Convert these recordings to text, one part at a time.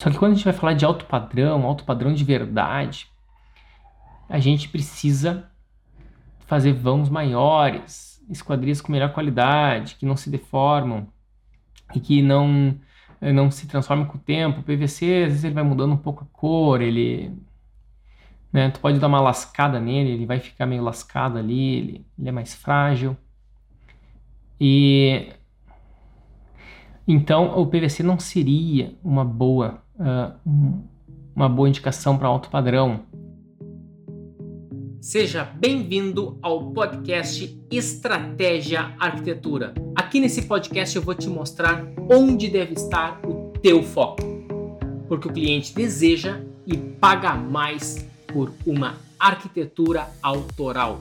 Só que quando a gente vai falar de alto padrão, alto padrão de verdade, a gente precisa fazer vãos maiores, esquadrias com melhor qualidade, que não se deformam e que não não se transformam com o tempo. O PVC, às vezes ele vai mudando um pouco a cor, ele né, tu pode dar uma lascada nele, ele vai ficar meio lascado ali, ele, ele é mais frágil. E então o PVC não seria uma boa uh, uma boa indicação para alto padrão. Seja bem-vindo ao podcast Estratégia Arquitetura. Aqui nesse podcast eu vou te mostrar onde deve estar o teu foco, porque o cliente deseja e paga mais por uma arquitetura autoral.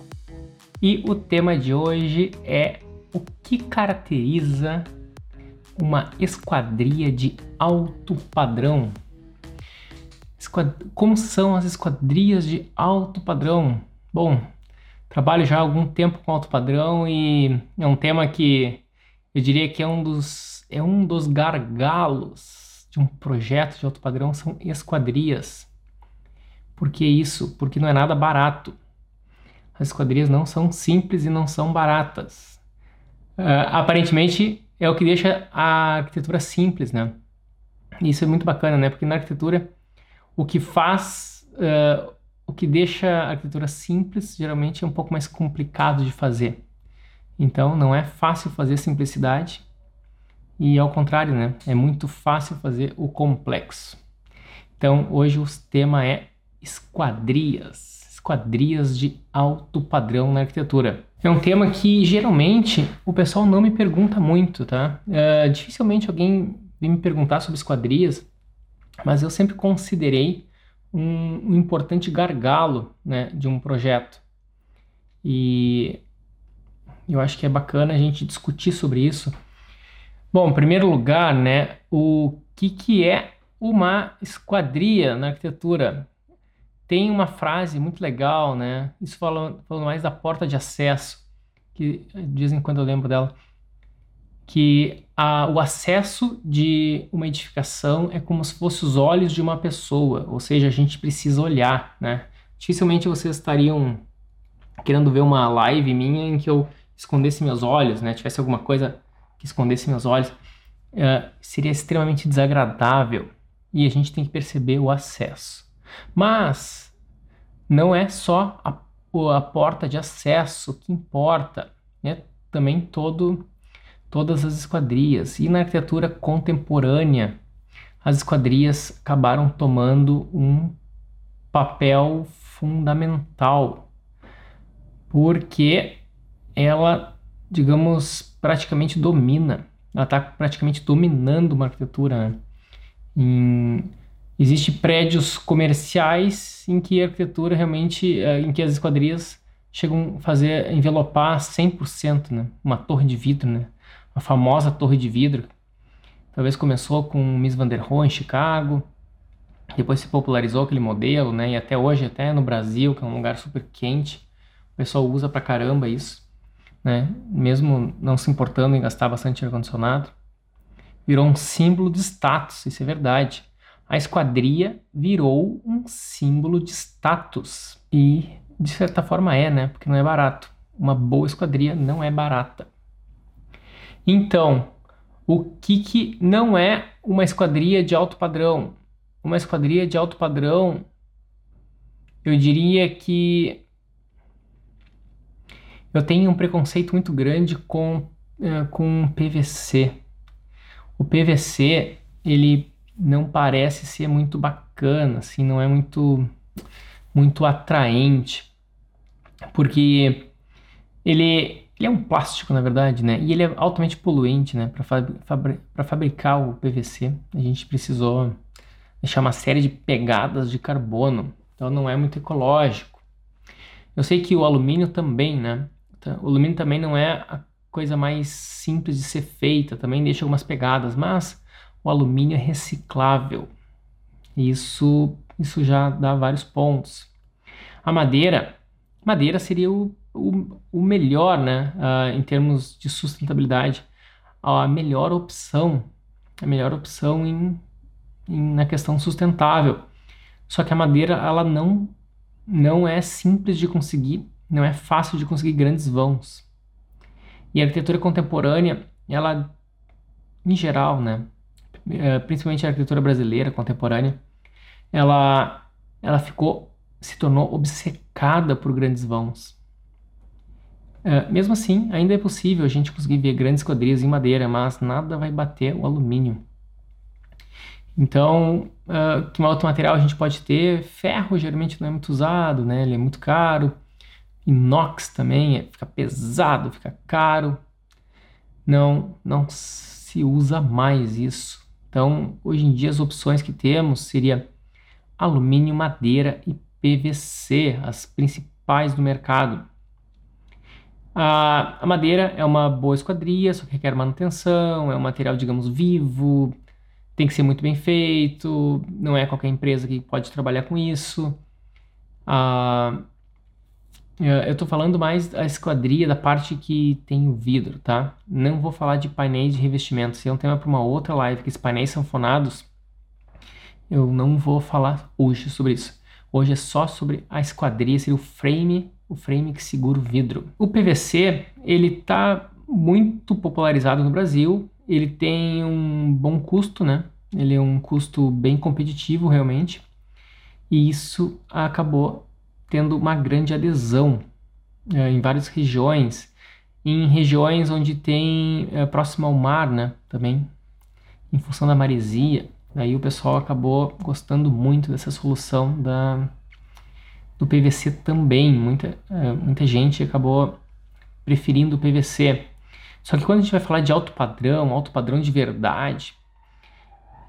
E o tema de hoje é o que caracteriza uma esquadria de alto padrão. Como são as esquadrias de alto padrão? Bom, trabalho já há algum tempo com alto padrão e é um tema que eu diria que é um dos, é um dos gargalos de um projeto de alto padrão são esquadrias. Por que isso? Porque não é nada barato. As esquadrias não são simples e não são baratas. Uh, aparentemente é o que deixa a arquitetura simples, né? Isso é muito bacana, né? Porque na arquitetura o que faz, uh, o que deixa a arquitetura simples geralmente é um pouco mais complicado de fazer. Então não é fácil fazer simplicidade e ao contrário, né? É muito fácil fazer o complexo. Então hoje o tema é esquadrias, esquadrias de alto padrão na arquitetura. É um tema que geralmente o pessoal não me pergunta muito, tá? Uh, dificilmente alguém vem me perguntar sobre esquadrias, mas eu sempre considerei um, um importante gargalo né, de um projeto. E eu acho que é bacana a gente discutir sobre isso. Bom, em primeiro lugar, né, o que, que é uma esquadria na arquitetura? Tem uma frase muito legal, né? Isso falando, mais da porta de acesso, que de vez em quando eu lembro dela, que a, o acesso de uma edificação é como se fosse os olhos de uma pessoa, ou seja, a gente precisa olhar, né? Dificilmente vocês estariam querendo ver uma live minha em que eu escondesse meus olhos, né? Tivesse alguma coisa que escondesse meus olhos, uh, seria extremamente desagradável e a gente tem que perceber o acesso. Mas não é só a, a porta de acesso que importa, é também todo, todas as esquadrias. E na arquitetura contemporânea, as esquadrias acabaram tomando um papel fundamental, porque ela, digamos, praticamente domina, ela está praticamente dominando uma arquitetura. Em, Existem prédios comerciais em que a arquitetura realmente, eh, em que as esquadrias chegam a fazer, envelopar 100%, né? Uma torre de vidro, né? A famosa torre de vidro. Talvez começou com Miss Van der Rohe em Chicago, depois se popularizou aquele modelo, né? E até hoje, até no Brasil, que é um lugar super quente, o pessoal usa pra caramba isso, né? Mesmo não se importando em gastar bastante ar-condicionado. Virou um símbolo de status, isso é verdade a esquadria virou um símbolo de status. E de certa forma é, né? Porque não é barato. Uma boa esquadria não é barata. Então, o que, que não é uma esquadria de alto padrão? Uma esquadria de alto padrão, eu diria que eu tenho um preconceito muito grande com, uh, com PVC. O PVC, ele não parece ser muito bacana, assim, não é muito muito atraente, porque ele, ele é um plástico, na verdade, né? E ele é altamente poluente, né? Para fabri fabricar o PVC, a gente precisou deixar uma série de pegadas de carbono, então não é muito ecológico. Eu sei que o alumínio também, né? Então, o alumínio também não é a coisa mais simples de ser feita, também deixa algumas pegadas, mas o alumínio é reciclável. Isso, isso já dá vários pontos. A madeira, madeira seria o, o, o melhor, né, uh, em termos de sustentabilidade, a melhor opção, a melhor opção em na questão sustentável. Só que a madeira ela não não é simples de conseguir, não é fácil de conseguir grandes vãos. E a arquitetura contemporânea, ela em geral, né, principalmente a arquitetura brasileira contemporânea, ela ela ficou se tornou obcecada por grandes vãos. É, mesmo assim, ainda é possível a gente conseguir ver grandes esquadrias em madeira, mas nada vai bater o alumínio. Então, uh, que outro material a gente pode ter? Ferro geralmente não é muito usado, né? Ele é muito caro. Inox também é, fica pesado, fica caro. Não, não se usa mais isso. Então, hoje em dia as opções que temos seria alumínio, madeira e PVC, as principais do mercado. A, a madeira é uma boa esquadria, só que requer manutenção, é um material, digamos, vivo, tem que ser muito bem feito, não é qualquer empresa que pode trabalhar com isso. Eu estou falando mais da esquadria, da parte que tem o vidro, tá? Não vou falar de painéis de revestimento, se é um tema para uma outra live, que esses painéis sanfonados, eu não vou falar hoje sobre isso. Hoje é só sobre a esquadria, seria o frame, o frame que segura o vidro. O PVC, ele está muito popularizado no Brasil, ele tem um bom custo, né? Ele é um custo bem competitivo realmente. E isso acabou tendo uma grande adesão é, em várias regiões, em regiões onde tem é, próximo ao mar, né? Também, em função da maresia. Aí o pessoal acabou gostando muito dessa solução da, do PVC também. Muita, é, muita gente acabou preferindo o PVC. Só que quando a gente vai falar de alto padrão, alto padrão de verdade,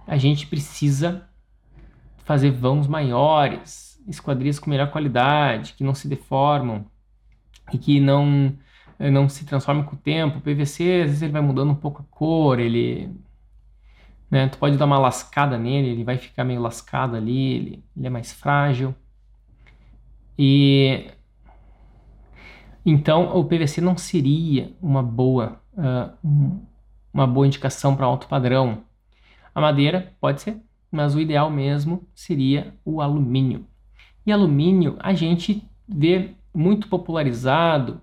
a gente precisa fazer vãos maiores, esquadrias com melhor qualidade, que não se deformam e que não não se transformam com o tempo. O PVC, às vezes ele vai mudando um pouco a cor, ele né, tu pode dar uma lascada nele, ele vai ficar meio lascado ali, ele, ele é mais frágil. E então o PVC não seria uma boa uh, uma boa indicação para alto padrão. A madeira pode ser, mas o ideal mesmo seria o alumínio. E alumínio a gente vê muito popularizado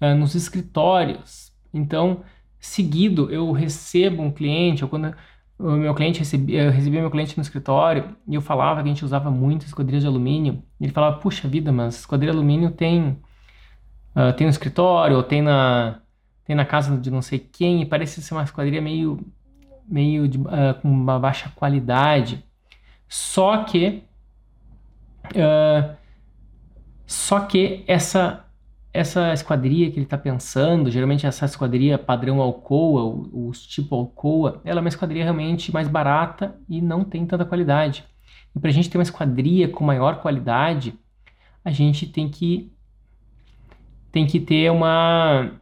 uh, nos escritórios. Então, seguido eu recebo um cliente, ou quando o meu cliente recebia, eu recebia meu cliente no escritório e eu falava que a gente usava muito esquadrilha de alumínio. ele falava, puxa vida, mas esquadrilha de alumínio tem, uh, tem no escritório, ou tem na, tem na casa de não sei quem, e parece ser uma esquadrilha meio, meio de, uh, com uma baixa qualidade. Só que, uh, só que essa essa esquadria que ele está pensando, geralmente essa esquadria padrão Alcoa, os tipo Alcoa, ela é uma esquadria realmente mais barata e não tem tanta qualidade. E para a gente ter uma esquadria com maior qualidade, a gente tem que tem que ter uma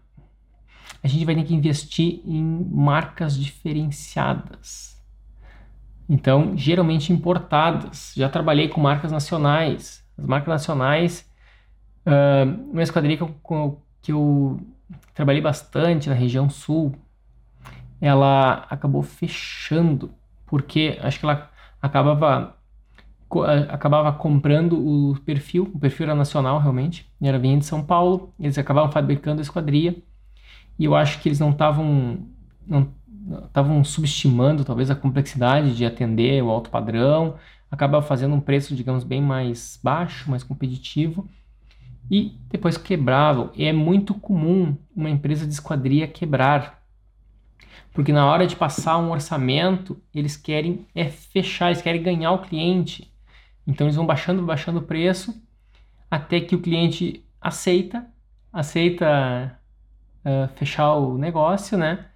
a gente vai ter que investir em marcas diferenciadas. Então, geralmente importadas. Já trabalhei com marcas nacionais. As marcas nacionais, uh, uma esquadria que eu, que eu trabalhei bastante na região sul, ela acabou fechando, porque acho que ela acabava acabava comprando o perfil, o perfil era nacional realmente, era vinha de São Paulo, eles acabavam fabricando a esquadria e eu acho que eles não estavam não estavam subestimando talvez a complexidade de atender o alto padrão, acabava fazendo um preço, digamos, bem mais baixo, mais competitivo, e depois quebravam. E é muito comum uma empresa de esquadria quebrar, porque na hora de passar um orçamento, eles querem é fechar, eles querem ganhar o cliente. Então eles vão baixando, baixando o preço, até que o cliente aceita, aceita uh, fechar o negócio, né?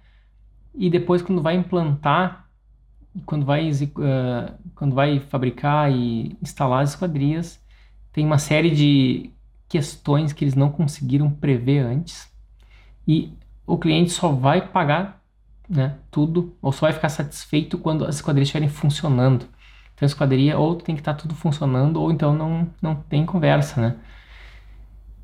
E depois quando vai implantar, quando vai, uh, quando vai fabricar e instalar as esquadrias, tem uma série de questões que eles não conseguiram prever antes e o cliente só vai pagar né, tudo ou só vai ficar satisfeito quando as esquadrias estiverem funcionando. Então a esquadria ou tem que estar tá tudo funcionando ou então não, não tem conversa, né?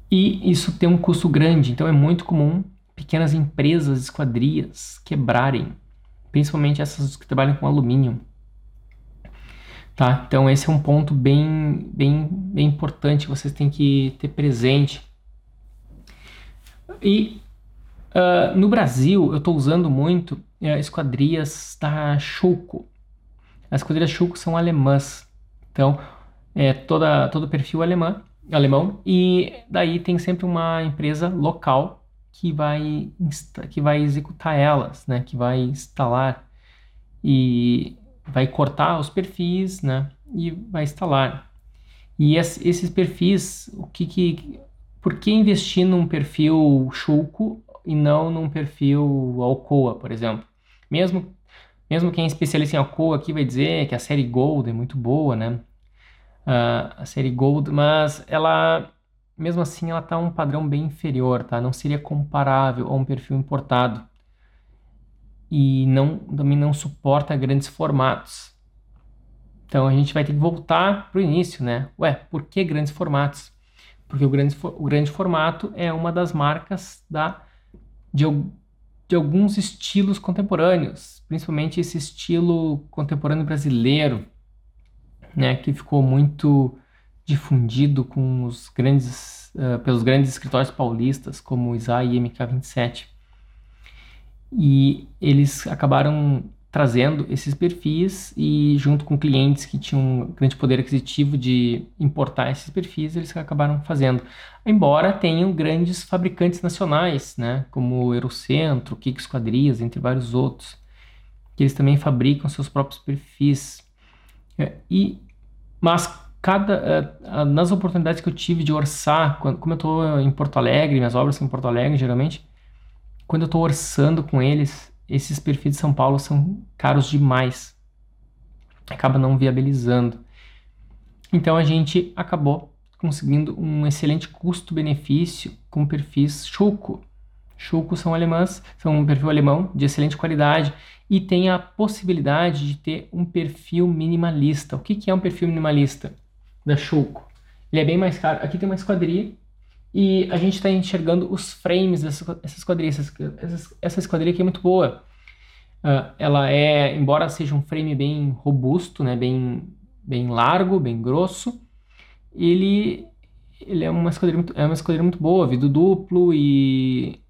E isso tem um custo grande, então é muito comum pequenas empresas, esquadrias quebrarem, principalmente essas que trabalham com alumínio. Tá? Então esse é um ponto bem, bem, bem importante que vocês têm que ter presente. E uh, no Brasil eu estou usando muito uh, esquadrias da Schuco. As esquadrias Schuco são alemãs. Então é toda, todo perfil alemã, alemão e daí tem sempre uma empresa local que vai, que vai executar elas, né? Que vai instalar e vai cortar os perfis, né? E vai instalar. E esses perfis, o que que, por que investir num perfil Shulko e não num perfil Alcoa, por exemplo? Mesmo, mesmo quem é especialista em Alcoa aqui vai dizer que a série Gold é muito boa, né? Uh, a série Gold, mas ela, mesmo assim, ela está um padrão bem inferior, tá? Não seria comparável a um perfil importado e não, também não suporta grandes formatos. Então a gente vai ter que voltar para o início, né? Ué, por que grandes formatos? Porque o grande, o grande formato é uma das marcas da, de, de alguns estilos contemporâneos, principalmente esse estilo contemporâneo brasileiro, né, que ficou muito difundido com os grandes, uh, pelos grandes escritórios paulistas, como o ISA e MK27 e eles acabaram trazendo esses perfis e junto com clientes que tinham um grande poder aquisitivo de importar esses perfis, eles acabaram fazendo. Embora tenham grandes fabricantes nacionais, né, como o Eurocentro, Kik Esquadrias, entre vários outros, que eles também fabricam seus próprios perfis. É, e mas cada uh, nas oportunidades que eu tive de orçar, como eu estou em Porto Alegre, minhas obras são em Porto Alegre geralmente, quando eu estou orçando com eles, esses perfis de São Paulo são caros demais. Acaba não viabilizando. Então a gente acabou conseguindo um excelente custo-benefício com perfis Schuko. Schuko são alemãs, são um perfil alemão de excelente qualidade e tem a possibilidade de ter um perfil minimalista. O que, que é um perfil minimalista da Schuko? Ele é bem mais caro. Aqui tem uma esquadria e a gente está enxergando os frames dessa, esquadrilha. Essa, essa esquadrilha aqui é muito boa. Uh, ela é, embora seja um frame bem robusto, né, bem, bem largo, bem grosso, ele, ele é uma esquadrilha muito, é uma esquadrilha muito boa, vidro duplo e,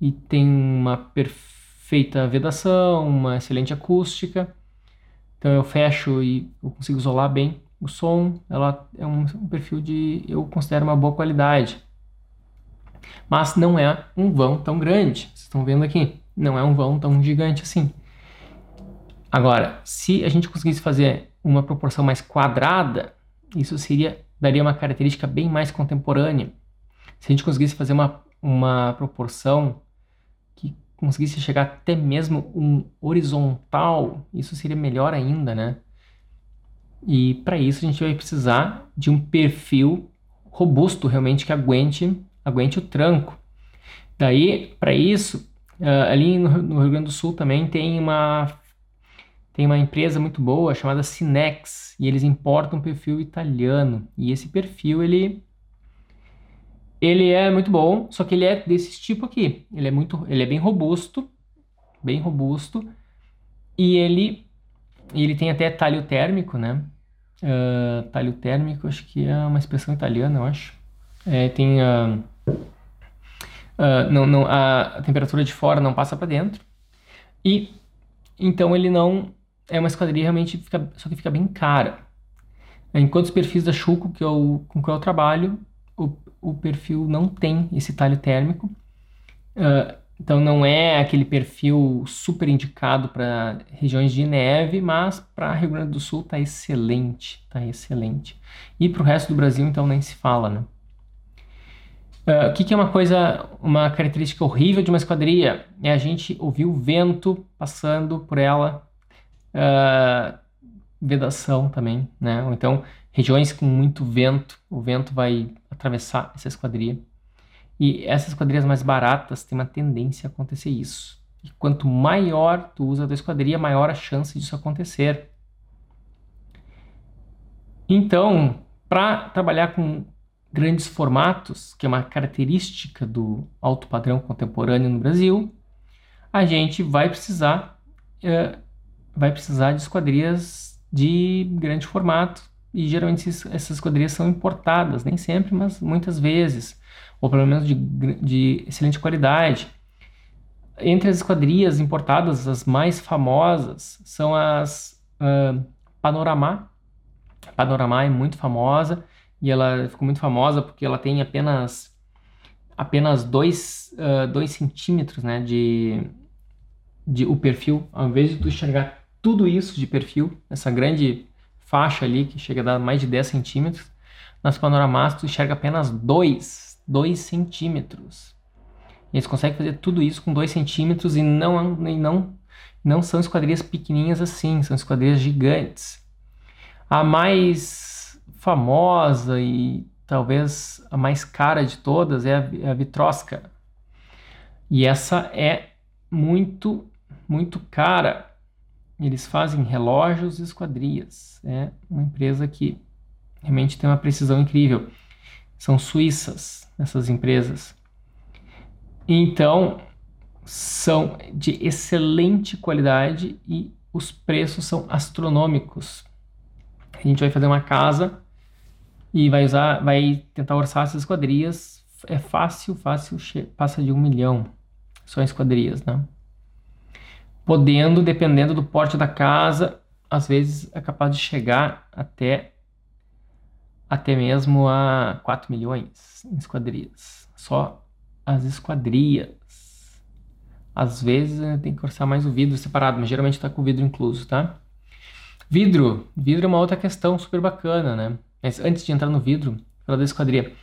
e tem uma perfeita vedação, uma excelente acústica. Então eu fecho e eu consigo isolar bem o som ela é um, um perfil de eu considero uma boa qualidade. Mas não é um vão tão grande. Vocês estão vendo aqui? Não é um vão tão gigante assim. Agora, se a gente conseguisse fazer uma proporção mais quadrada, isso seria daria uma característica bem mais contemporânea. Se a gente conseguisse fazer uma, uma proporção que conseguisse chegar até mesmo um horizontal, isso seria melhor ainda, né? E para isso a gente vai precisar de um perfil robusto, realmente que aguente, aguente o tranco. Daí, para isso, uh, ali no, no, Rio Grande do Sul também tem uma tem uma empresa muito boa chamada Cinex e eles importam um perfil italiano. E esse perfil ele ele é muito bom, só que ele é desse tipo aqui. Ele é muito, ele é bem robusto, bem robusto e ele ele tem até talho térmico, né? Uh, talho térmico, acho que é uma expressão italiana, eu acho. É, tem a, uh, não, não, a, temperatura de fora não passa para dentro. E então ele não é uma esquadrilha realmente fica, só que fica bem cara. Enquanto os perfis da Chuco que eu, com que eu trabalho, o, o perfil não tem esse talho térmico. Uh, então não é aquele perfil super indicado para regiões de neve, mas para Rio Grande do Sul tá excelente, tá excelente. E para o resto do Brasil então nem se fala, né? Uh, o que, que, é uma coisa, uma característica horrível de uma esquadrilha? É a gente ouvir o vento passando por ela, uh, vedação também, né? Ou então regiões com muito vento, o vento vai atravessar essa esquadrilha. E essas quadrilhas mais baratas têm uma tendência a acontecer isso. E quanto maior tu usa a tua esquadrilha, maior a chance disso acontecer. Então, para trabalhar com grandes formatos, que é uma característica do alto padrão contemporâneo no Brasil, a gente vai precisar, uh, vai precisar de esquadrias de grande formato e geralmente essas esquadrias são importadas, nem sempre, mas muitas vezes, ou pelo menos de, de excelente qualidade. Entre as esquadrias importadas, as mais famosas são as uh, Panorama. Panorama é muito famosa e ela ficou muito famosa porque ela tem apenas apenas 2 uh, dois centímetros né, de, de o perfil, ao invés de tu enxergar tudo isso de perfil, essa grande faixa ali que chega a dar mais de 10 centímetros, nas panoramas tu enxerga apenas 2, 2 centímetros. E eles conseguem fazer tudo isso com 2 centímetros e não, e não, não são esquadrias pequenininhas assim, são esquadrias gigantes. A mais famosa e talvez a mais cara de todas é a, é a Vitrosca. E essa é muito, muito cara eles fazem relógios e esquadrias. É uma empresa que realmente tem uma precisão incrível. São suíças essas empresas. Então, são de excelente qualidade e os preços são astronômicos. A gente vai fazer uma casa e vai usar, vai tentar orçar essas esquadrias. É fácil, fácil, passa de um milhão só em esquadrias, né? podendo, dependendo do porte da casa, às vezes é capaz de chegar até até mesmo a 4 milhões em esquadrias. Só as esquadrias. Às vezes né, tem que orçar mais o vidro separado, mas geralmente está com o vidro incluso, tá? Vidro. Vidro é uma outra questão super bacana, né? Mas antes de entrar no vidro, falar da esquadria.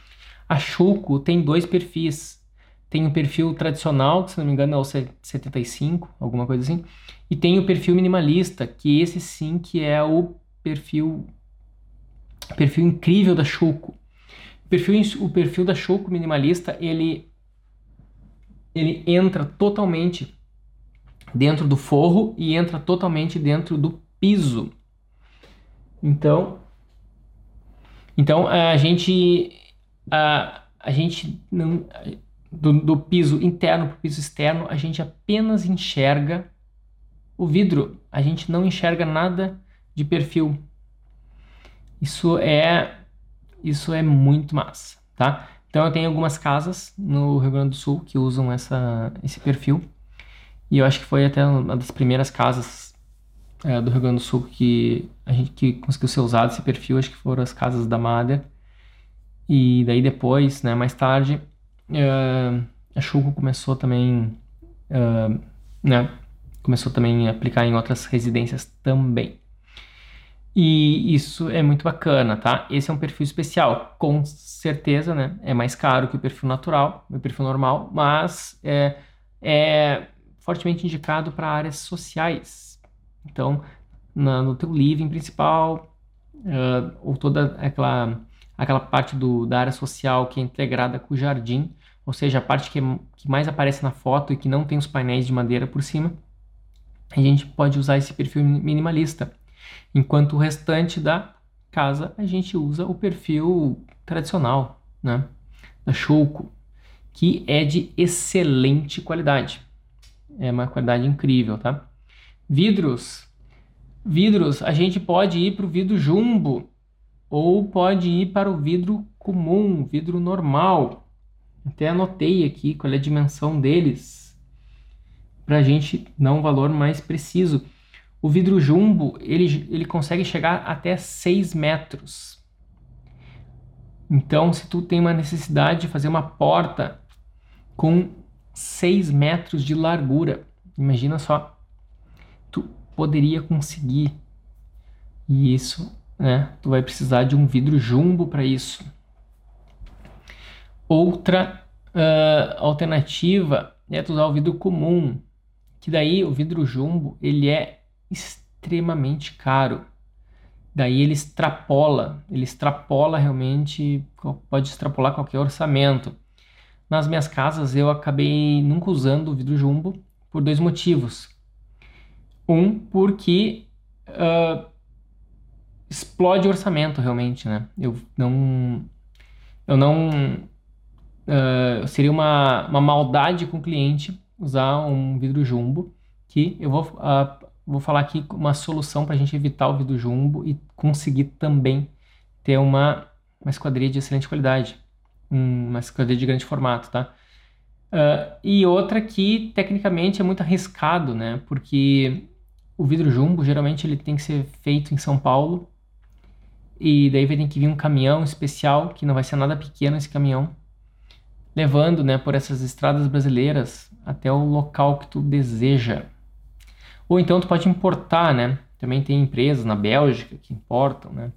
A Chuco tem dois perfis. Tem o perfil tradicional, que se não me engano é o 75, alguma coisa assim. E tem o perfil minimalista, que esse sim que é o perfil perfil incrível da Choco. Perfil, o perfil da Choco minimalista, ele ele entra totalmente dentro do forro e entra totalmente dentro do piso. Então, então a gente a, a gente não do, do piso interno para o piso externo, a gente apenas enxerga o vidro, a gente não enxerga nada de perfil. Isso é isso é muito massa, tá? Então eu tenho algumas casas no Rio Grande do Sul que usam essa, esse perfil. E eu acho que foi até uma das primeiras casas é, do Rio Grande do Sul que a gente que conseguiu ser usado esse perfil, acho que foram as casas da Mader. E daí depois, né, mais tarde, uh, a Chuco começou também, uh, né, começou também a aplicar em outras residências também. E isso é muito bacana, tá? Esse é um perfil especial, com certeza, né? É mais caro que o perfil natural, o perfil normal, mas é, é fortemente indicado para áreas sociais. Então, na, no teu living principal, uh, ou toda aquela, aquela parte do, da área social que é integrada com o jardim, ou seja, a parte que, que mais aparece na foto e que não tem os painéis de madeira por cima, a gente pode usar esse perfil minimalista. Enquanto o restante da casa a gente usa o perfil tradicional, né? Da Shouko, que é de excelente qualidade. É uma qualidade incrível, tá? Vidros. Vidros, a gente pode ir para o vidro jumbo ou pode ir para o vidro comum, vidro normal. Até anotei aqui qual é a dimensão deles para a gente dar um valor mais preciso. O vidro jumbo ele, ele consegue chegar até 6 metros. Então, se tu tem uma necessidade de fazer uma porta com 6 metros de largura, imagina só, tu poderia conseguir. E isso, né? Tu vai precisar de um vidro jumbo para isso. Outra uh, alternativa é usar o vidro comum, que daí o vidro jumbo ele é extremamente caro. Daí ele extrapola, ele extrapola realmente, pode extrapolar qualquer orçamento. Nas minhas casas eu acabei nunca usando o vidro jumbo por dois motivos. Um, porque uh, explode o orçamento realmente, né? Eu não, eu não uh, seria uma, uma maldade com o cliente usar um vidro jumbo que eu vou, uh, vou falar aqui uma solução para a gente evitar o vidro jumbo e conseguir também ter uma, uma esquadria de excelente qualidade, uma esquadria de grande formato, tá? Uh, e outra que tecnicamente é muito arriscado, né? Porque o vidro jumbo geralmente ele tem que ser feito em São Paulo e daí vai ter que vir um caminhão especial que não vai ser nada pequeno esse caminhão, levando, né, por essas estradas brasileiras até o local que tu deseja. Ou então tu pode importar, né? Também tem empresas na Bélgica que importam, né?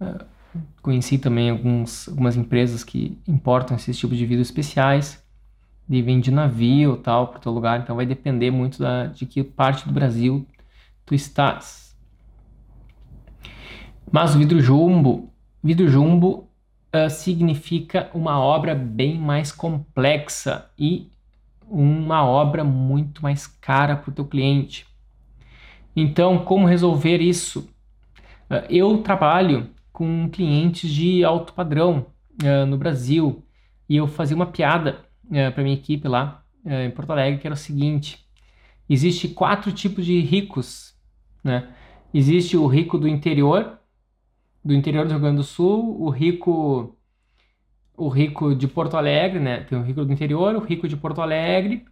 Uh, conheci também alguns, algumas empresas que importam esses tipos de vidros especiais de vem de navio tal para teu lugar, então vai depender muito da, de que parte do Brasil tu estás. Mas o vidro jumbo, vidro jumbo uh, significa uma obra bem mais complexa e uma obra muito mais cara para o teu cliente. Então, como resolver isso? Uh, eu trabalho com clientes de alto padrão uh, no Brasil e eu fazia uma piada é, para minha equipe lá em Porto Alegre, que era o seguinte: existe quatro tipos de ricos, né? Existe o rico do interior, do interior do Rio Grande do Sul, o rico o rico de Porto Alegre, né? Tem o rico do interior, o rico de Porto Alegre,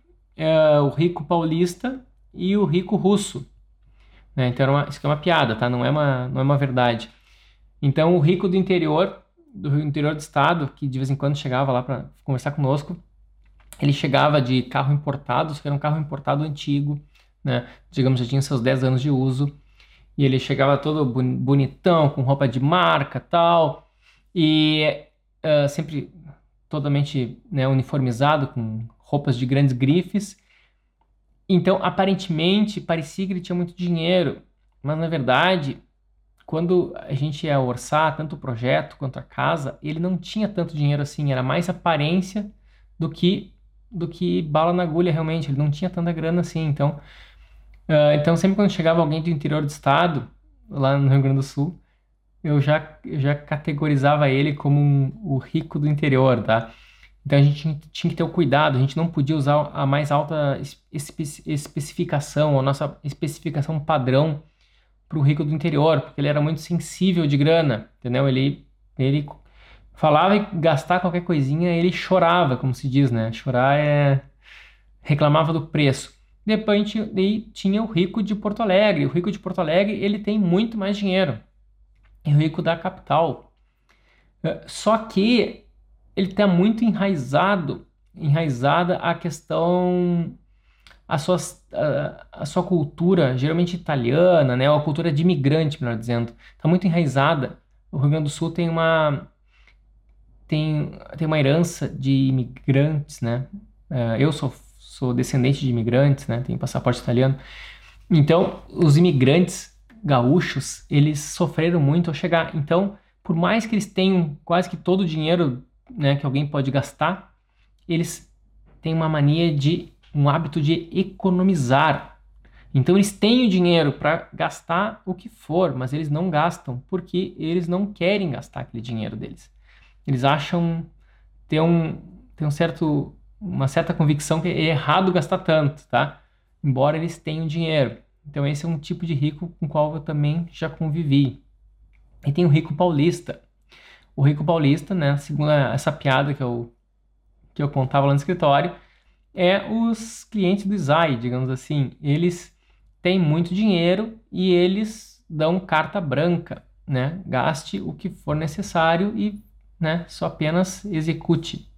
o rico paulista e o rico russo. Né? Então, uma, isso é uma piada, tá? Não é uma, não é uma verdade. Então, o rico do interior, do interior do estado, que de vez em quando chegava lá para conversar conosco, ele chegava de carro importado, que era um carro importado antigo, né? Digamos, já tinha seus 10 anos de uso. E ele chegava todo bonitão, com roupa de marca tal. E uh, sempre totalmente né, uniformizado, com roupas de grandes grifes. Então, aparentemente, parecia que ele tinha muito dinheiro. Mas, na verdade, quando a gente ia orçar tanto o projeto quanto a casa, ele não tinha tanto dinheiro assim. Era mais aparência do que do que bala na agulha realmente. Ele não tinha tanta grana assim. Então, uh, então sempre quando chegava alguém do interior do estado, lá no Rio Grande do Sul, eu já, eu já categorizava ele como um, o rico do interior, tá? Então a gente tinha que ter o cuidado, a gente não podia usar a mais alta espe especificação, a nossa especificação padrão para o rico do interior, porque ele era muito sensível de grana, entendeu? Ele, ele falava e gastar qualquer coisinha, ele chorava, como se diz, né? Chorar é. reclamava do preço. Depois tinha o rico de Porto Alegre. O rico de Porto Alegre ele tem muito mais dinheiro. É o rico da capital. Só que ele está muito enraizado, enraizada a questão, a sua, a, a sua cultura, geralmente italiana, né? A cultura de imigrante, melhor dizendo. Está muito enraizada. O Rio Grande do Sul tem uma tem, tem uma herança de imigrantes, né? Uh, eu sou, sou descendente de imigrantes, né? Tenho passaporte italiano. Então, os imigrantes gaúchos, eles sofreram muito ao chegar. Então, por mais que eles tenham quase que todo o dinheiro né, que alguém pode gastar, eles têm uma mania de um hábito de economizar. Então eles têm o dinheiro para gastar o que for, mas eles não gastam porque eles não querem gastar aquele dinheiro deles eles acham ter um, ter um certo, uma certa convicção que é errado gastar tanto, tá? Embora eles tenham dinheiro. Então esse é um tipo de rico com o qual eu também já convivi. E tem o rico paulista. O rico paulista, né, segundo essa piada que eu, que eu contava lá no escritório, é os clientes do Zai, digamos assim. Eles têm muito dinheiro e eles dão carta branca, né? Gaste o que for necessário e né? Só apenas execute,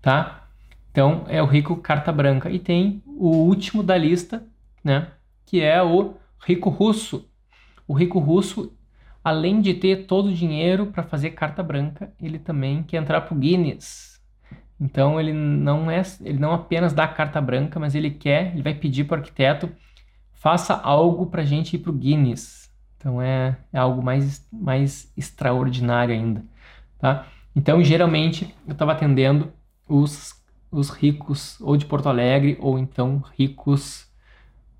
tá? Então é o rico carta branca e tem o último da lista, né? Que é o rico russo. O rico russo, além de ter todo o dinheiro para fazer carta branca, ele também quer entrar pro Guinness. Então ele não é, ele não apenas dá carta branca, mas ele quer, ele vai pedir para o arquiteto faça algo para a gente ir pro Guinness. Então é, é algo mais, mais extraordinário ainda, tá? Então, geralmente, eu estava atendendo os, os ricos ou de Porto Alegre ou então ricos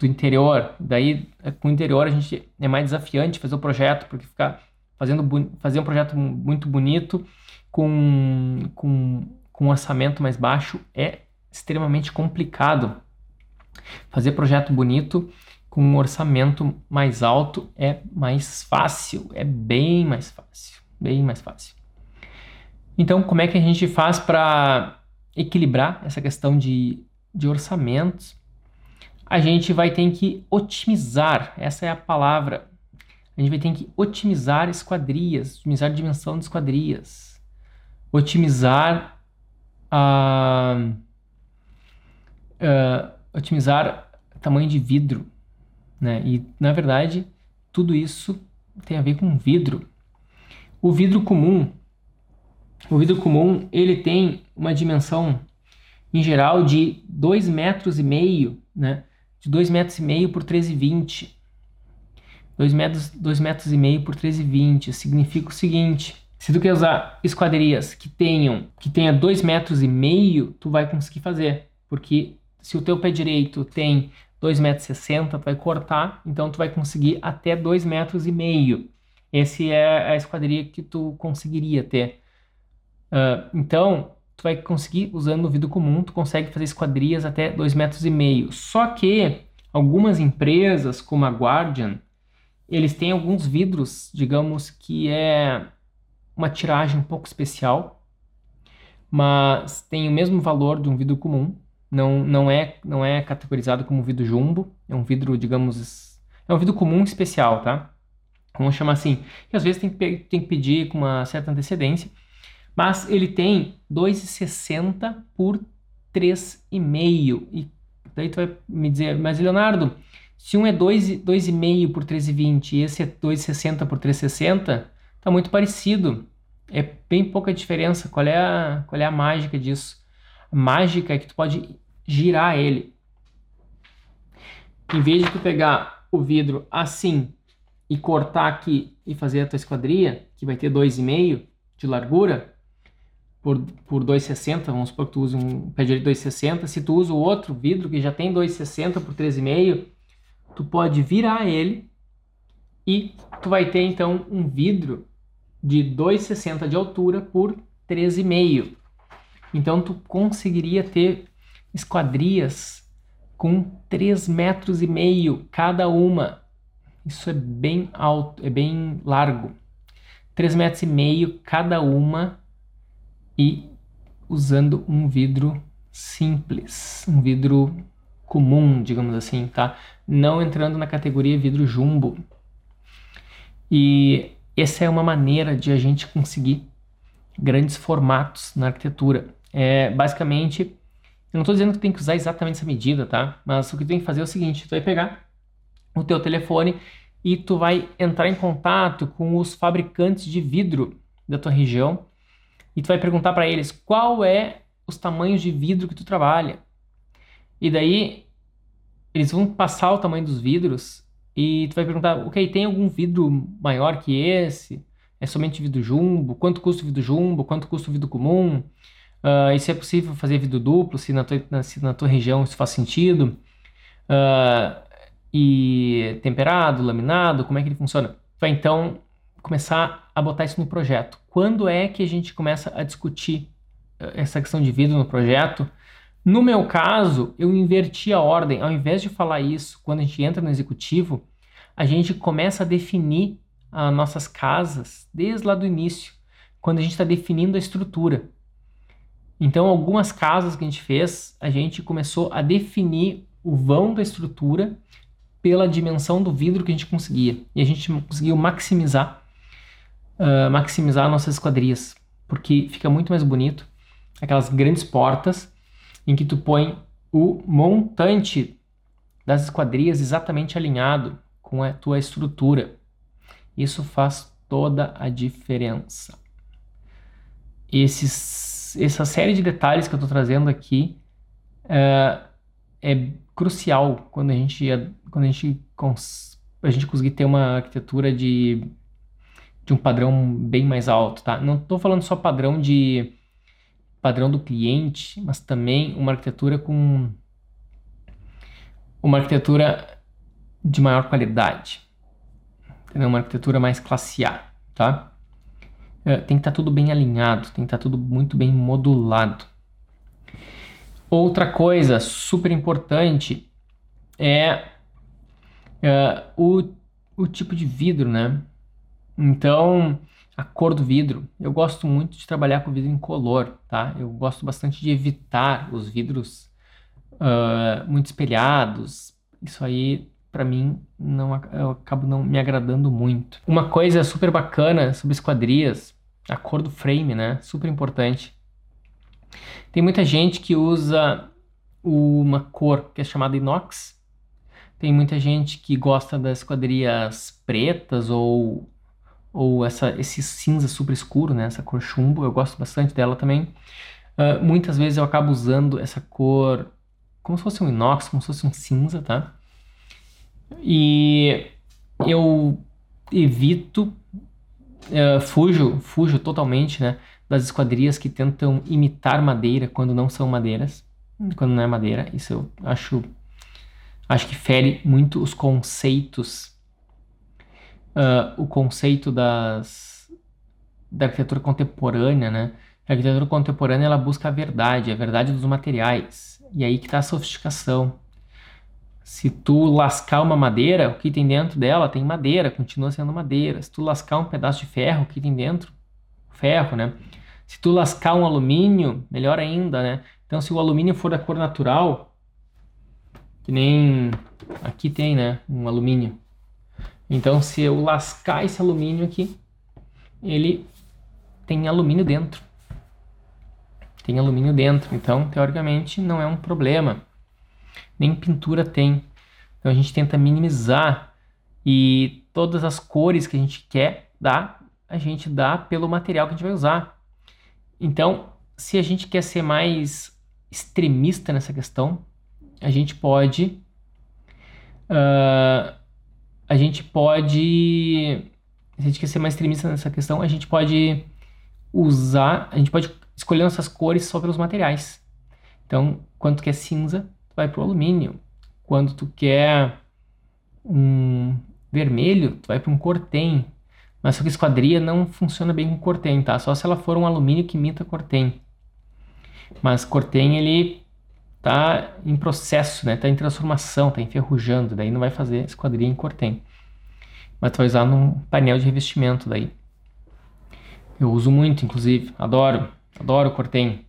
do interior. Daí, com o interior, a gente é mais desafiante fazer o projeto, porque ficar fazendo fazer um projeto muito bonito com, com, com um orçamento mais baixo é extremamente complicado. Fazer projeto bonito com um orçamento mais alto é mais fácil, é bem mais fácil, bem mais fácil. Então, como é que a gente faz para equilibrar essa questão de, de orçamentos? A gente vai ter que otimizar, essa é a palavra. A gente vai ter que otimizar esquadrias, otimizar a dimensão de esquadrias, otimizar a. Uh, otimizar tamanho de vidro, né? E na verdade tudo isso tem a ver com vidro. O vidro comum, o vidro comum ele tem uma dimensão em geral de 2 metros e meio, né? De 2 metros e meio por 13,20. 2 metros, 2 metros e meio por 13,20 significa o seguinte: se tu quer usar esquadrias que tenham que tenha 2 metros e meio, tu vai conseguir fazer, porque se o teu pé direito tem 2,60 metros, tu vai cortar, então tu vai conseguir até 2,5 metros. e meio. Esse é a esquadria que tu conseguiria ter. Uh, então, tu vai conseguir, usando o vidro comum, tu consegue fazer esquadrias até 2,5 metros. e meio. Só que algumas empresas, como a Guardian, eles têm alguns vidros, digamos, que é uma tiragem um pouco especial, mas tem o mesmo valor de um vidro comum, não, não, é, não é categorizado como vidro jumbo, é um vidro, digamos, é um vidro comum especial, tá? Vamos chamar assim. E às vezes tem que, tem que pedir com uma certa antecedência, mas ele tem 2,60 por 3,5. E daí tu vai me dizer, mas Leonardo, se um é 2,5 por 3,20 e esse é 2,60 por 3,60, tá muito parecido. É bem pouca diferença. Qual é a, qual é a mágica disso? mágica é que tu pode girar ele. Em vez de tu pegar o vidro assim e cortar aqui e fazer a tua esquadria, que vai ter 2,5 de largura, por, por 2,60, vamos supor que tu use um pé de 2,60, se tu usa o outro vidro que já tem 2,60 por 3,5, tu pode virar ele e tu vai ter então um vidro de 2,60 de altura por 13,5. Então tu conseguiria ter esquadrias com 3 metros e meio cada uma. Isso é bem alto, é bem largo. 3 metros e meio cada uma e usando um vidro simples, um vidro comum, digamos assim, tá? Não entrando na categoria vidro jumbo. E essa é uma maneira de a gente conseguir grandes formatos na arquitetura é basicamente, eu não estou dizendo que tem que usar exatamente essa medida, tá? Mas o que tem que fazer é o seguinte, tu vai pegar o teu telefone e tu vai entrar em contato com os fabricantes de vidro da tua região e tu vai perguntar para eles qual é os tamanhos de vidro que tu trabalha. E daí eles vão passar o tamanho dos vidros e tu vai perguntar, ok, tem algum vidro maior que esse? É somente vidro jumbo? Quanto custa o vidro jumbo? Quanto custa o vidro comum? Uh, e se é possível fazer vidro duplo, se na tua, na, se na tua região isso faz sentido. Uh, e temperado, laminado, como é que ele funciona? Vai então começar a botar isso no projeto. Quando é que a gente começa a discutir ah, essa questão de vidro no projeto? No meu caso, eu inverti a ordem. Ao invés de falar isso quando a gente entra no executivo, a gente começa a definir as nossas casas desde lá do início, quando a gente está definindo a estrutura. Então, algumas casas que a gente fez, a gente começou a definir o vão da estrutura pela dimensão do vidro que a gente conseguia. E a gente conseguiu maximizar, uh, maximizar nossas esquadrias, porque fica muito mais bonito aquelas grandes portas em que tu põe o montante das esquadrias exatamente alinhado com a tua estrutura. Isso faz toda a diferença. Esses essa série de detalhes que eu estou trazendo aqui é, é, crucial quando a gente quando a gente cons, a gente conseguir ter uma arquitetura de de um padrão bem mais alto, tá? Não estou falando só padrão de padrão do cliente, mas também uma arquitetura com uma arquitetura de maior qualidade, entendeu? Uma arquitetura mais classe A, tá? É, tem que estar tá tudo bem alinhado, tem que estar tá tudo muito bem modulado. Outra coisa super importante é Uh, o, o tipo de vidro, né? Então, a cor do vidro. Eu gosto muito de trabalhar com vidro incolor, tá? Eu gosto bastante de evitar os vidros uh, muito espelhados. Isso aí, para mim, não eu acabo não me agradando muito. Uma coisa super bacana sobre esquadrias, a cor do frame, né? Super importante. Tem muita gente que usa uma cor que é chamada inox. Tem muita gente que gosta das esquadrias pretas ou ou essa, esse cinza super escuro, né? Essa cor chumbo, eu gosto bastante dela também. Uh, muitas vezes eu acabo usando essa cor como se fosse um inox, como se fosse um cinza, tá? E eu evito, uh, fujo, fujo totalmente, né? Das esquadrias que tentam imitar madeira quando não são madeiras, quando não é madeira. Isso eu acho, acho que fere muito os conceitos uh, o conceito das, da arquitetura contemporânea, né? A arquitetura contemporânea ela busca a verdade, a verdade dos materiais. E aí que está a sofisticação. Se tu lascar uma madeira, o que tem dentro dela tem madeira, continua sendo madeira. Se tu lascar um pedaço de ferro, o que tem dentro? Ferro, né? Se tu lascar um alumínio, melhor ainda, né? Então, se o alumínio for da cor natural, que nem aqui tem, né? Um alumínio. Então, se eu lascar esse alumínio aqui, ele tem alumínio dentro. Tem alumínio dentro, então, teoricamente, não é um problema. Nem pintura tem. Então, a gente tenta minimizar e todas as cores que a gente quer dar, a gente dá pelo material que a gente vai usar. Então, se a gente quer ser mais extremista nessa questão, a gente pode uh, a gente pode, se a gente quer ser mais extremista nessa questão, a gente pode usar, a gente pode escolher nossas cores só pelos materiais. Então, quando tu quer cinza, tu vai pro alumínio. Quando tu quer um vermelho, tu vai para um cortem. Mas só que esquadria não funciona bem com cortem, tá? Só se ela for um alumínio que imita cortem. Mas cortem ele tá em processo, né? Tá em transformação, tá enferrujando, daí não vai fazer esquadria em cortem. Mas tu vai usar num painel de revestimento daí. Eu uso muito, inclusive, adoro, adoro cortem.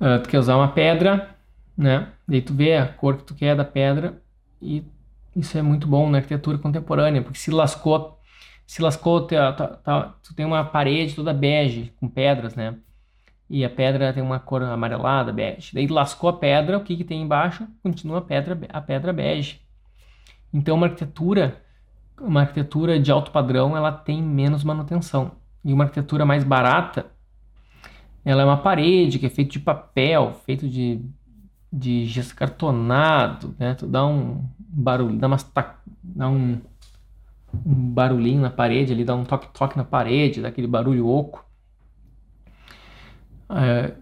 Uh, tu quer usar uma pedra, né? Daí tu vê a cor que tu quer da pedra e isso é muito bom na arquitetura contemporânea, porque se lascou, se lascou, tu, tu tem uma parede toda bege com pedras, né? E a pedra tem uma cor amarelada, bege. Daí lascou a pedra, o que, que tem embaixo? Continua a pedra, a pedra bege. Então uma arquitetura, uma arquitetura de alto padrão, ela tem menos manutenção. E uma arquitetura mais barata, ela é uma parede que é feita de papel, feito de, de gesso cartonado, né? Tu dá um barulho, dá, umas dá um, um barulhinho na parede ali, dá um toque-toque na parede, dá aquele barulho oco. É,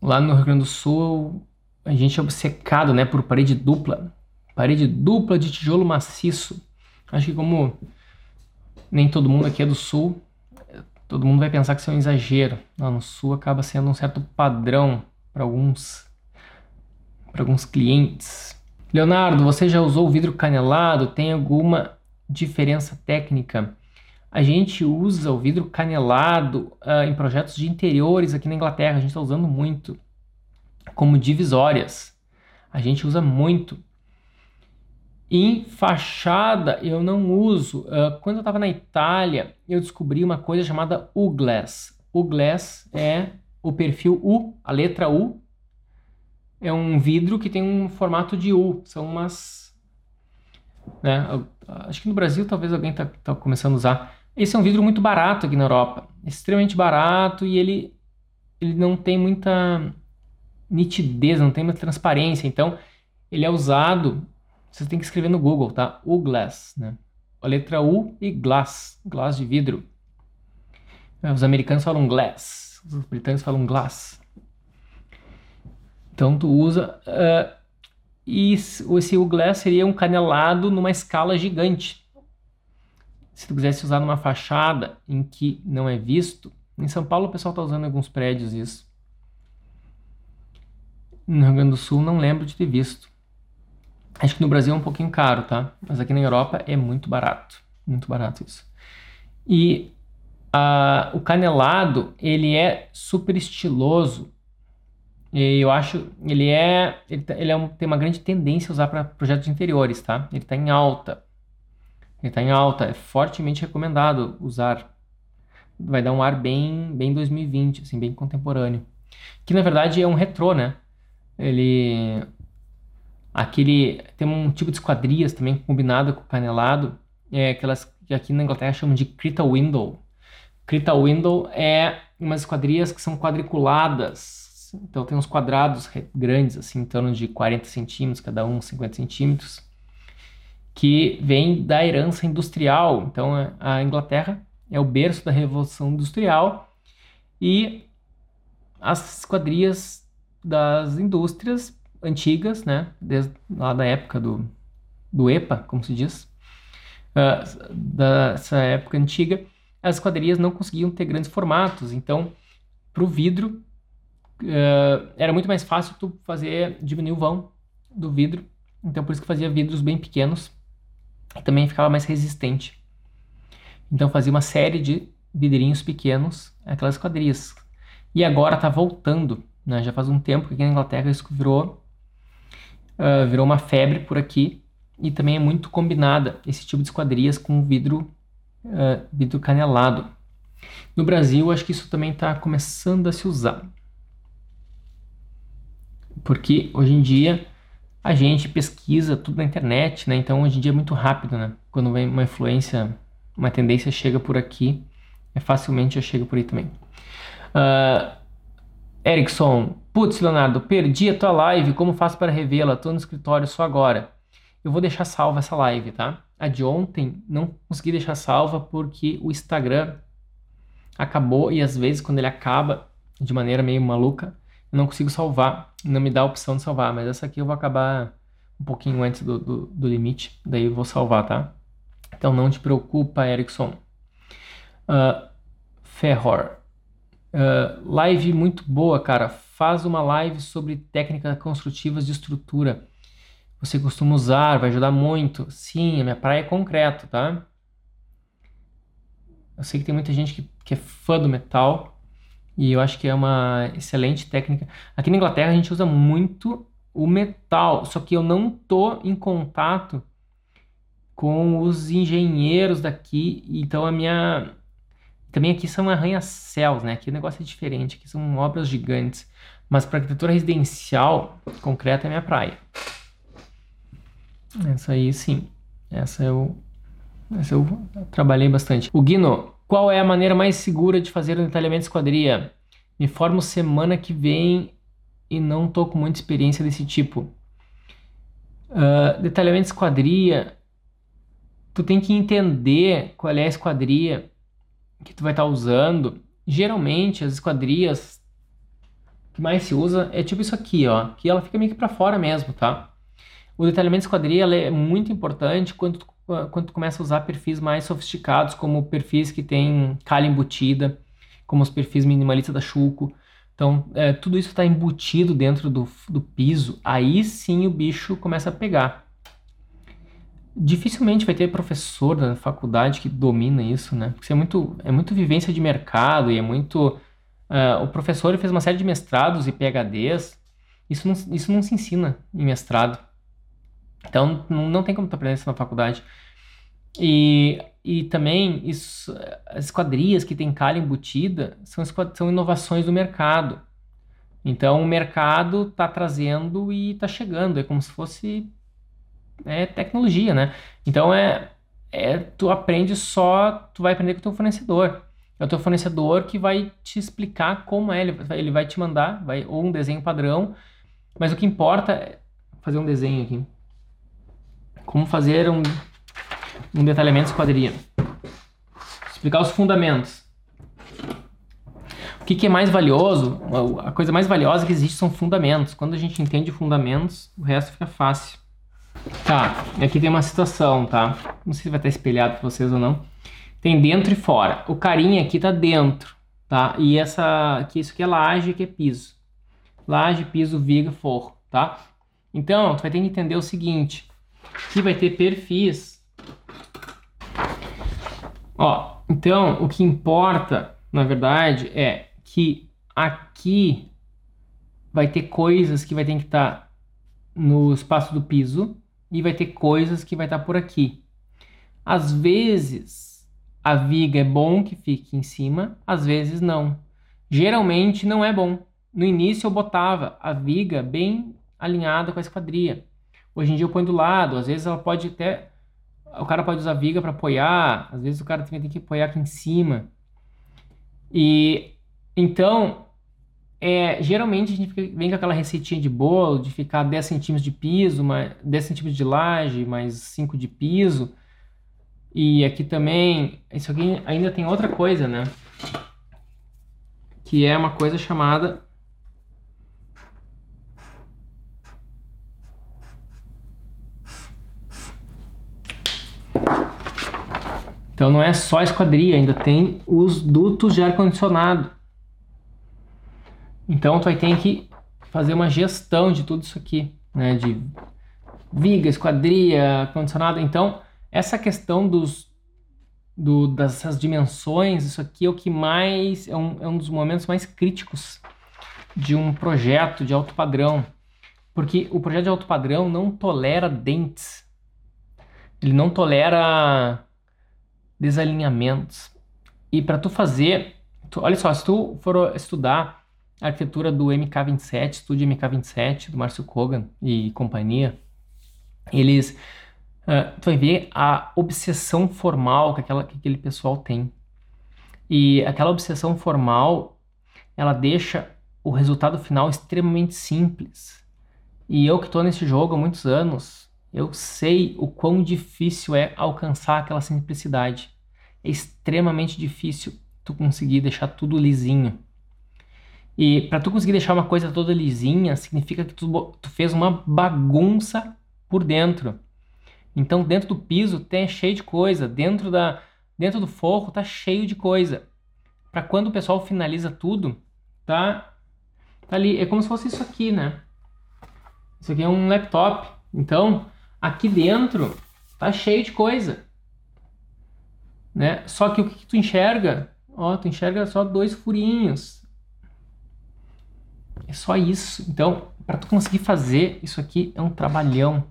lá no Rio Grande do Sul, a gente é obcecado né, por parede dupla. Parede dupla de tijolo maciço. Acho que como nem todo mundo aqui é do Sul, todo mundo vai pensar que isso é um exagero. Lá no Sul acaba sendo um certo padrão para alguns, alguns clientes. Leonardo, você já usou vidro canelado? Tem alguma diferença técnica? A gente usa o vidro canelado uh, em projetos de interiores aqui na Inglaterra, a gente está usando muito como divisórias. A gente usa muito. Em fachada eu não uso. Uh, quando eu estava na Itália, eu descobri uma coisa chamada U-Glass. U-Glass é o perfil U, a letra U. É um vidro que tem um formato de U. São umas. Né, acho que no Brasil talvez alguém está tá começando a usar. Esse é um vidro muito barato aqui na Europa, extremamente barato e ele, ele não tem muita nitidez, não tem muita transparência. Então, ele é usado, você tem que escrever no Google, tá? O glass, né? A letra U e glass, glass de vidro. Os americanos falam glass, os britânicos falam glass. Então, tu usa... Uh, e esse U glass seria um canelado numa escala gigante se tu quisesse usar numa fachada em que não é visto, em São Paulo o pessoal está usando em alguns prédios isso. No Rio Grande do Sul não lembro de ter visto. Acho que no Brasil é um pouquinho caro, tá? Mas aqui na Europa é muito barato. Muito barato isso. E o canelado, ele é super estiloso. E eu acho, ele é, ele, tá, ele é um, tem uma grande tendência a usar para projetos interiores, tá? Ele está em alta. Ele está em alta, é fortemente recomendado usar. Vai dar um ar bem, bem 2020, assim, bem contemporâneo. Que na verdade é um retrô, né? Ele aquele tem um tipo de esquadrias também combinada com canelado, é aquelas que aqui na Inglaterra chamam de Crita Window. Crita Window é umas esquadrias que são quadriculadas. Então tem uns quadrados grandes, assim, em torno de 40 centímetros, cada um 50 centímetros, que vem da herança industrial. Então a Inglaterra é o berço da Revolução Industrial e as esquadrias das indústrias antigas, né, desde lá da época do, do EPA, como se diz, uh, dessa época antiga, as esquadrias não conseguiam ter grandes formatos, então para o vidro uh, era muito mais fácil tu fazer diminuir o vão do vidro, então por isso que fazia vidros bem pequenos também ficava mais resistente. Então fazia uma série de vidrinhos pequenos, aquelas esquadrias. E agora está voltando, né? Já faz um tempo que aqui na Inglaterra isso virou uh, virou uma febre por aqui e também é muito combinada esse tipo de esquadrias com vidro, uh, vidro canelado. No Brasil, acho que isso também está começando a se usar. Porque hoje em dia a gente pesquisa tudo na internet, né? Então hoje em dia é muito rápido, né? Quando vem uma influência, uma tendência chega por aqui, é facilmente já chega por aí também. Uh, Erickson, putz, Leonardo, perdi a tua live, como faço para revê-la? Tô no escritório só agora. Eu vou deixar salva essa live, tá? A de ontem não consegui deixar salva porque o Instagram acabou e às vezes quando ele acaba de maneira meio maluca, não consigo salvar, não me dá a opção de salvar, mas essa aqui eu vou acabar um pouquinho antes do, do, do limite, daí eu vou salvar, tá? Então não te preocupa, Erickson. Uh, Ferror. Uh, live muito boa, cara. Faz uma live sobre técnicas construtivas de estrutura. Você costuma usar, vai ajudar muito. Sim, a minha praia é concreto, tá? Eu sei que tem muita gente que, que é fã do metal e eu acho que é uma excelente técnica. Aqui na Inglaterra a gente usa muito o metal, só que eu não tô em contato com os engenheiros daqui, então a minha também aqui são arranha-céus, né? Aqui o negócio é diferente, aqui são obras gigantes. Mas para arquitetura residencial, concreta é minha praia. Essa aí sim. Essa eu, essa eu trabalhei bastante. O Guino, qual é a maneira mais segura de fazer o detalhamento esquadria? Me formo semana que vem e não tô com muita experiência desse tipo. Uh, detalhamento esquadria, tu tem que entender qual é a esquadria que tu vai estar tá usando, geralmente as esquadrias que mais se usa é tipo isso aqui, ó, que ela fica meio que para fora mesmo, tá? O detalhamento de esquadria é muito importante quando tu, quando tu começa a usar perfis mais sofisticados, como perfis que tem calha embutida, como os perfis minimalistas da Chuco. Então, é, tudo isso está embutido dentro do, do piso, aí sim o bicho começa a pegar dificilmente vai ter professor da faculdade que domina isso, né? Porque isso é muito, é muito vivência de mercado e é muito. Uh, o professor fez uma série de mestrados e PhDs, isso não, isso não se ensina em mestrado. Então não, tem como tu aprender isso na faculdade. E, e também isso, as esquadrias que tem calha embutida são, são inovações do mercado. Então o mercado está trazendo e está chegando. É como se fosse é tecnologia, né? Então é, é tu aprende só, tu vai aprender com o teu fornecedor. É o teu fornecedor que vai te explicar como é, ele, ele vai te mandar, vai ou um desenho padrão, mas o que importa é fazer um desenho aqui. Como fazer um, um detalhamento de esquadria. Explicar os fundamentos. O que, que, é mais valioso? A coisa mais valiosa que existe são fundamentos. Quando a gente entende fundamentos, o resto fica fácil. Tá, aqui tem uma situação, tá? Não sei se vai estar espelhado para vocês ou não. Tem dentro e fora. O carinha aqui tá dentro, tá? E essa aqui, isso aqui é laje, aqui é piso. Laje, piso, viga, forro, tá? Então, tu vai ter que entender o seguinte, que vai ter perfis. Ó, então, o que importa, na verdade, é que aqui vai ter coisas que vai ter que estar tá no espaço do piso e vai ter coisas que vai estar tá por aqui. Às vezes, a viga é bom que fique em cima, às vezes não. Geralmente não é bom. No início eu botava a viga bem alinhada com a esquadria. Hoje em dia eu ponho do lado, às vezes ela pode até. O cara pode usar viga para apoiar, às vezes o cara também tem que apoiar aqui em cima. E então, é, geralmente a gente vem com aquela receitinha de bolo de ficar 10 centímetros de piso, mais, 10 centímetros de laje, mais 5 de piso. E aqui também, isso aqui ainda tem outra coisa, né? Que é uma coisa chamada Então não é só esquadria, ainda tem os dutos de ar-condicionado. Então tu vai ter que fazer uma gestão de tudo isso aqui, né? De viga, esquadria, ar-condicionado. Então essa questão dos do, dessas dimensões, isso aqui é o que mais é um, é um dos momentos mais críticos de um projeto de alto padrão, porque o projeto de alto padrão não tolera dentes, ele não tolera desalinhamentos. E para tu fazer, tu, olha só, se tu for estudar a arquitetura do MK27, estude MK27 do Márcio Kogan e companhia, eles uh, tu vai ver a obsessão formal que, aquela, que aquele pessoal tem. E aquela obsessão formal, ela deixa o resultado final extremamente simples. E eu que estou nesse jogo há muitos anos, eu sei o quão difícil é alcançar aquela simplicidade. É extremamente difícil tu conseguir deixar tudo lisinho. E para tu conseguir deixar uma coisa toda lisinha, significa que tu, tu fez uma bagunça por dentro. Então, dentro do piso tem cheio de coisa, dentro da dentro do forro tá cheio de coisa. Para quando o pessoal finaliza tudo, tá tá ali, é como se fosse isso aqui, né? Isso aqui é um laptop. Então, aqui dentro tá cheio de coisa. Né? Só que o que, tu enxerga? Ó, tu enxerga só dois furinhos. É só isso. Então, para tu conseguir fazer isso aqui é um trabalhão.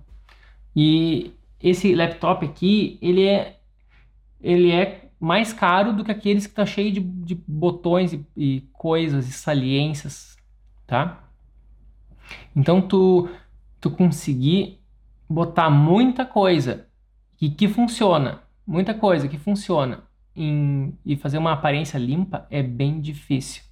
E esse laptop aqui, ele é ele é mais caro do que aqueles que tá cheio de, de botões e, e coisas e saliências, tá? Então tu tu conseguir botar muita coisa e que funciona, muita coisa que funciona em, e fazer uma aparência limpa é bem difícil,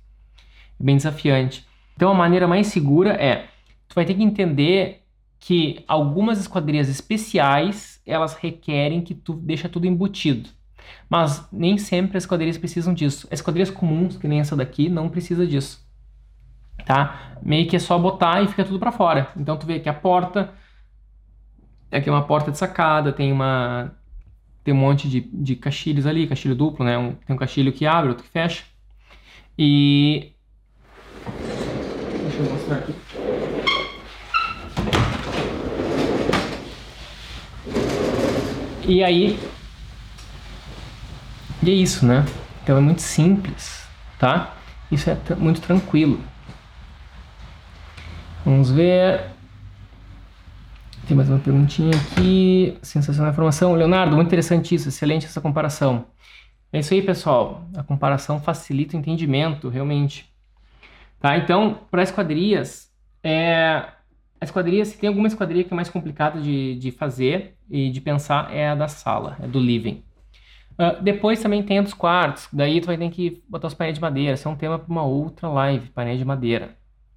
é bem desafiante. Então a maneira mais segura é, tu vai ter que entender que algumas esquadrias especiais, elas requerem que tu deixa tudo embutido. Mas nem sempre as esquadrias precisam disso. As esquadrias comuns, que nem essa daqui, não precisa disso. Tá? Meio que é só botar e fica tudo para fora. Então tu vê que a porta aqui é uma porta de sacada, tem uma tem um monte de, de caixilhos ali, caixilho duplo, né? Um, tem um caixilho que abre, outro que fecha. E deixa eu mostrar aqui. E aí e é isso, né? Então é muito simples, tá? Isso é muito tranquilo. Vamos ver. Tem mais uma perguntinha aqui. Sensacional informação. Leonardo, muito interessante isso. Excelente essa comparação. É isso aí, pessoal. A comparação facilita o entendimento, realmente. Tá? Então, para esquadrias, é... a se tem alguma esquadria que é mais complicada de, de fazer e de pensar, é a da sala, é do living. Uh, depois também tem a dos quartos. Daí tu vai ter que botar os painéis de madeira. Isso é um tema para uma outra live, painéis de madeira.